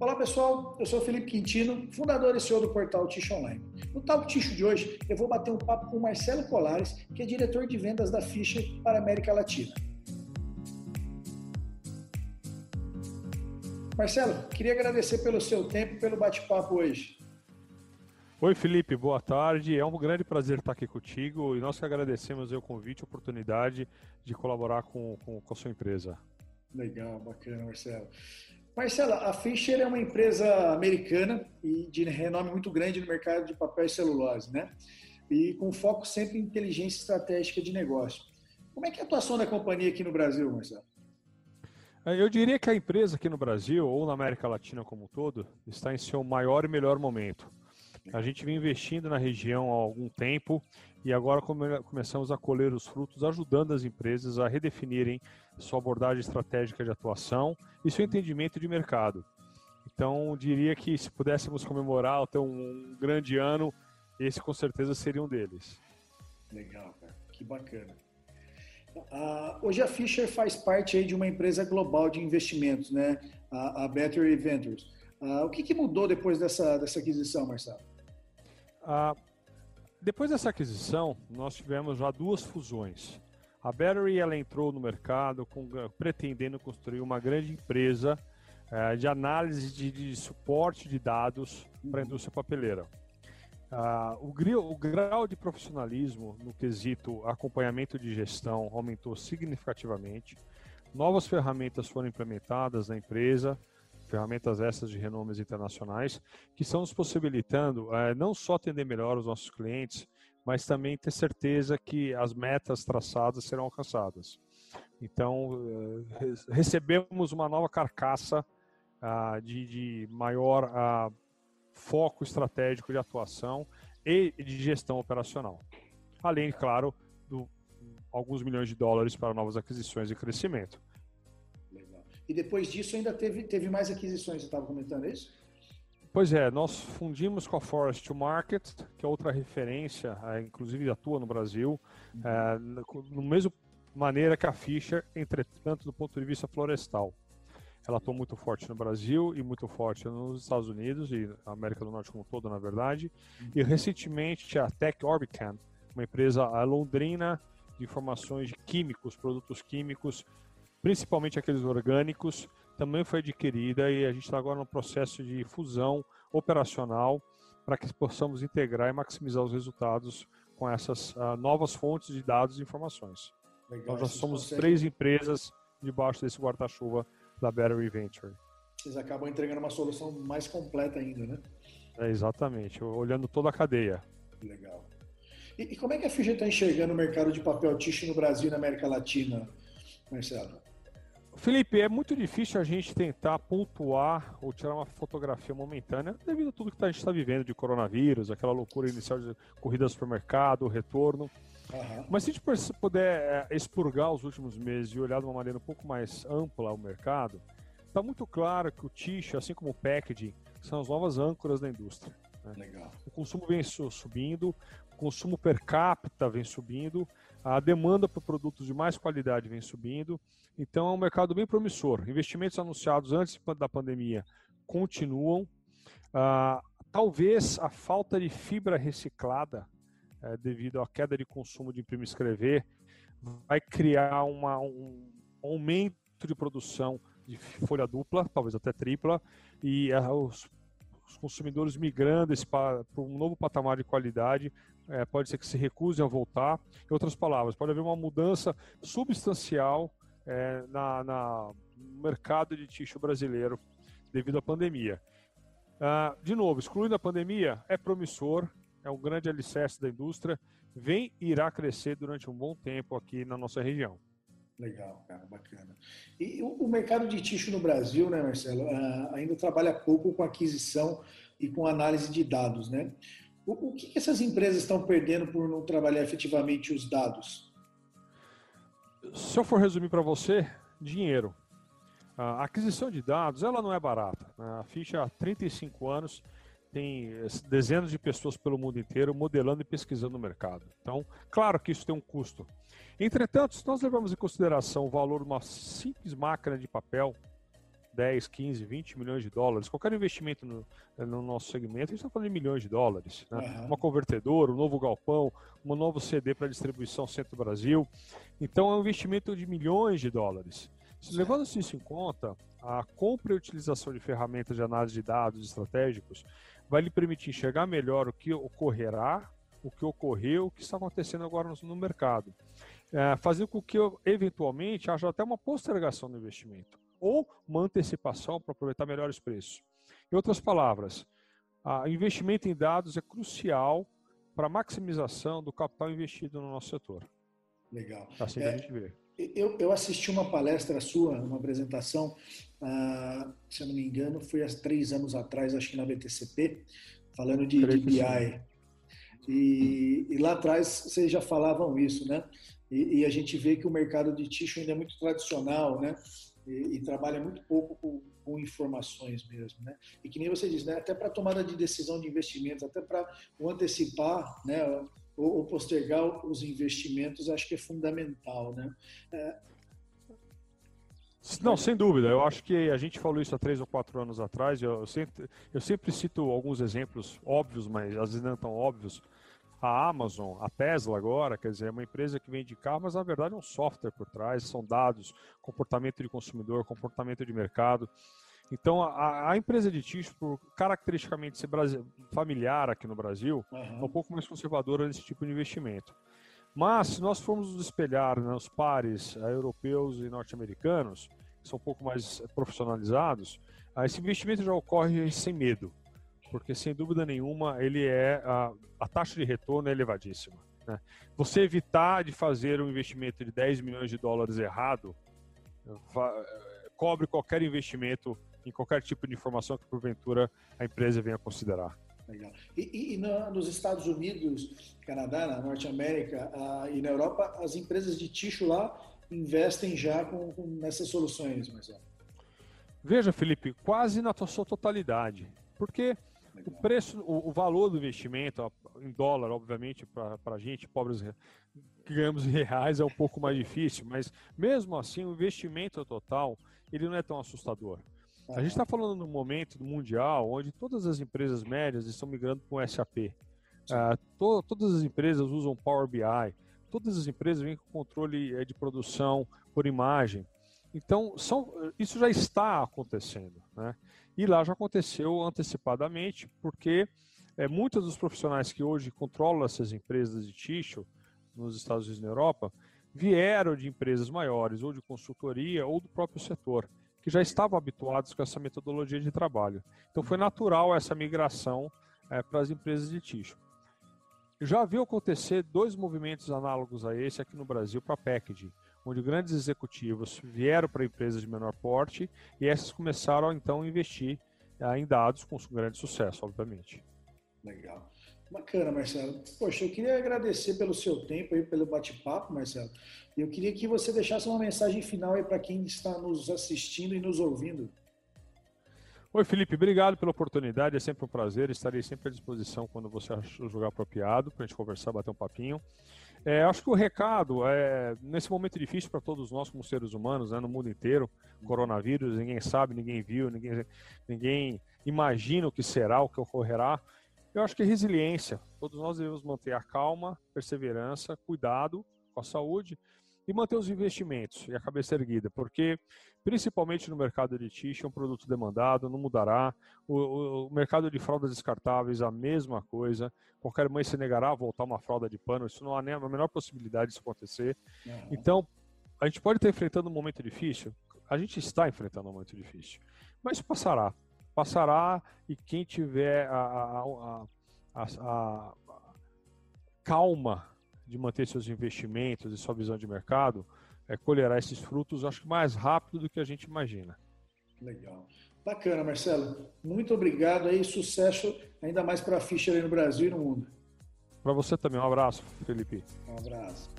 Olá pessoal, eu sou Felipe Quintino, fundador e CEO do portal Ticho Online. No Talk Ticho de hoje, eu vou bater um papo com o Marcelo Colares, que é diretor de vendas da Fischer para a América Latina. Marcelo, queria agradecer pelo seu tempo e pelo bate-papo hoje. Oi Felipe, boa tarde. É um grande prazer estar aqui contigo e nós que agradecemos o convite e a oportunidade de colaborar com, com, com a sua empresa. Legal, bacana, Marcelo. Marcela, a Fischer é uma empresa americana e de renome muito grande no mercado de papel e celulose, né? E com foco sempre em inteligência estratégica de negócio. Como é que é a atuação da companhia aqui no Brasil, Marcelo? É, eu diria que a empresa aqui no Brasil, ou na América Latina como um todo, está em seu maior e melhor momento. A gente vem investindo na região há algum tempo e agora come começamos a colher os frutos, ajudando as empresas a redefinirem sua abordagem estratégica de atuação e seu entendimento de mercado. Então, diria que se pudéssemos comemorar até um grande ano, esse com certeza seria um deles. Legal, cara. Que bacana. Uh, hoje a Fisher faz parte aí de uma empresa global de investimentos, né? A, a Battery Ventures. Uh, o que, que, mudou depois dessa, dessa aquisição, Marcelo? Uh, depois dessa aquisição, nós tivemos já duas fusões. A Battery ela entrou no mercado com, pretendendo construir uma grande empresa uh, de análise de, de, suporte de dados para a indústria papeleira. Uh, o, o, grau de profissionalismo no quesito acompanhamento de gestão aumentou significativamente. Novas ferramentas foram implementadas na empresa, ferramentas essas de renomes internacionais, que estão nos possibilitando é, não só atender melhor os nossos clientes, mas também ter certeza que as metas traçadas serão alcançadas. Então, é, recebemos uma nova carcaça ah, de, de, maior ah, foco estratégico de atuação e de gestão operacional. Além, claro, de alguns milhões de dólares para novas aquisições e crescimento. E depois disso ainda teve, teve mais aquisições, você estava comentando é isso? Pois é, nós fundimos com a Forest to Market, que é outra referência, é, inclusive atua no Brasil, uhum. é, no mesmo maneira que a Fischer, entretanto, do ponto de vista florestal. Ela atua muito forte no Brasil e muito forte nos Estados Unidos e na América do Norte como todo, na verdade. Uhum. E recentemente a Tech Orbican, uma empresa londrina de informações de químicos, produtos químicos, principalmente aqueles orgânicos, também foi adquirida e a gente está agora no processo de fusão operacional para que possamos integrar e maximizar os resultados com essas uh, novas fontes de dados e informações. Legal, então já somos conseguem... três empresas debaixo desse guarda-chuva da Battery Venture. Vocês acabam entregando uma solução mais completa ainda, né? É, exatamente, olhando toda a cadeia. Legal. E, e como é que a FIG está enxergando o mercado de papel tixo no Brasil e na América Latina, Marcelo? Felipe, é muito difícil a gente tentar pontuar ou tirar uma fotografia momentânea devido a tudo que a gente está vivendo de coronavírus, aquela loucura inicial de corrida ao supermercado, retorno. Uhum. Mas se a gente puder é, expurgar os últimos meses e olhar de uma maneira um pouco mais ampla o mercado, está muito claro que o tixo, assim como o packaging, são as novas âncoras da indústria. Né? Legal. O consumo vem subindo, o consumo per capita vem subindo, a demanda por produtos de mais qualidade vem subindo, então é um mercado bem promissor. Investimentos anunciados antes da pandemia continuam. Ah, talvez a falta de fibra reciclada, eh, devido à queda de consumo de imprimir e escrever, vai criar uma, um aumento de produção de folha dupla, talvez até tripla, e uh, os os consumidores migrando para um novo patamar de qualidade, é, pode ser que se recusem a voltar. Em outras palavras, pode haver uma mudança substancial é, na, na, no mercado de tixo brasileiro devido à pandemia. Ah, de novo, excluindo a pandemia, é promissor, é um grande alicerce da indústria, vem e irá crescer durante um bom tempo aqui na nossa região. Legal, cara, bacana. E o, mercado de tixo no Brasil, né, Marcelo, uh, ainda trabalha pouco com aquisição e com análise de dados, né? O, que, essas empresas estão perdendo por não trabalhar efetivamente os dados? Se eu for resumir para você, dinheiro. A aquisição de dados, ela não é barata. Né? A ficha há 35 anos tem dezenas de pessoas pelo mundo inteiro modelando e pesquisando o mercado. Então, claro que isso tem um custo. Entretanto, se nós levarmos em consideração o valor de uma simples máquina de papel, 10, 15, 20 milhões de dólares. Qualquer investimento no, no nosso segmento, a gente está falando de milhões de dólares. Né? Uhum. Uma convertedora, um novo galpão, um novo CD para distribuição Centro-Brasil. Então, é um investimento de milhões de dólares. Levando-se isso em conta, a compra e utilização de ferramentas de análise de dados estratégicos vai lhe permitir enxergar melhor o que ocorrerá, o que ocorreu, o que está acontecendo agora no, no mercado. É, fazer com que, eventualmente, haja até uma postergação do investimento ou uma antecipação para aproveitar melhores preços. Em outras palavras, o investimento em dados é crucial para a maximização do capital investido no nosso setor. Legal. É assim que é, a gente vê. Eu, eu assisti uma palestra sua, uma apresentação, uh, se eu não me engano, foi há três anos atrás, acho que na BTCP, falando de, de BI. E, e, lá atrás vocês já falavam isso, né? E, e, a gente vê que o mercado de tixo ainda é muito tradicional, né? E, e trabalha muito pouco com, com, informações mesmo, né? E que nem você diz, né? Até para tomada de decisão de investimentos, até para antecipar, né? Ou, postergar os investimentos, acho que é fundamental, né? É... Não, sem dúvida. Eu acho que a gente falou isso há três ou quatro anos atrás. Eu sempre, eu sempre cito alguns exemplos óbvios, mas às vezes não tão óbvios. A Amazon, a Tesla agora, quer dizer, é uma empresa que vende carro, mas na verdade é um software por trás, são dados, comportamento de consumidor, comportamento de mercado. Então, a, a, empresa de tixo, por caracteristicamente ser familiar aqui no Brasil, uhum. é um pouco mais conservadora nesse tipo de investimento. Mas, se nós formos nos espelhar nos pares uh, europeus e norte-americanos, que são um pouco mais profissionalizados, uh, esse investimento já ocorre sem medo, porque, sem dúvida nenhuma, ele é a, a taxa de retorno é elevadíssima. Né? Você evitar de fazer um investimento de 10 milhões de dólares errado, cobre qualquer investimento em qualquer tipo de informação que porventura a empresa venha considerar. Legal. E, e, e no, nos Estados Unidos, Canadá, na Norte América e na Europa, as empresas de tixo lá investem já com, com nessas soluções, Marcelo? Veja, Felipe, quase na sua totalidade. Porque Legal. o preço, o, o, valor do investimento, em dólar, obviamente, para a gente, pobres que ganhamos em reais, é um pouco mais difícil, mas mesmo assim, o investimento total, ele não é tão assustador. A gente está falando num momento mundial onde todas as empresas médias estão migrando para o SAP. Ah, to, todas as empresas usam Power BI, todas as empresas vêm com controle eh, de produção por imagem. Então, são, isso já está acontecendo. Né? E lá já aconteceu antecipadamente, porque é, muitos dos profissionais que hoje controlam essas empresas de tixo nos Estados Unidos e na Europa vieram de empresas maiores, ou de consultoria, ou do próprio setor que já estavam habituados com essa metodologia de trabalho. Então foi natural essa migração é, para as empresas de tixo. Já viu acontecer dois movimentos análogos a esse aqui no Brasil para a onde grandes executivos vieram para empresas de menor porte e essas começaram então a investir é, em dados com grande sucesso, obviamente. Legal. Bacana, Marcelo. Poxa, eu queria agradecer pelo seu tempo aí, pelo bate-papo, Marcelo. Eu queria que você deixasse uma mensagem final aí para quem está nos assistindo e nos ouvindo. Oi, Felipe, obrigado pela oportunidade. É sempre um prazer. Estarei sempre à disposição quando você julgar apropriado para a gente conversar, bater um papinho. É, acho que o recado é nesse momento difícil para todos nós como seres humanos, né, no mundo inteiro, coronavírus, ninguém sabe, ninguém viu, ninguém, ninguém imagina o que será, o que ocorrerá. Eu acho que resiliência. Todos nós devemos manter a calma, perseverança, cuidado com a saúde e manter os investimentos e a cabeça erguida, porque principalmente no mercado de tixo é um produto demandado, não mudará. O, o, o, mercado de fraldas descartáveis a mesma coisa. Qualquer mãe se negará a voltar uma fralda de pano, isso não há nem a menor possibilidade disso acontecer. Uhum. Então, a gente pode estar enfrentando um momento difícil, a gente está enfrentando um momento difícil, mas isso passará passará e quem tiver a, a, a, calma de manter seus investimentos e sua visão de mercado, é, colherá esses frutos, acho que mais rápido do que a gente imagina. Legal. Bacana, Marcelo. Muito obrigado aí, sucesso ainda mais para a Fischer aí no Brasil e no mundo. Para você também, um abraço, Felipe. Um abraço.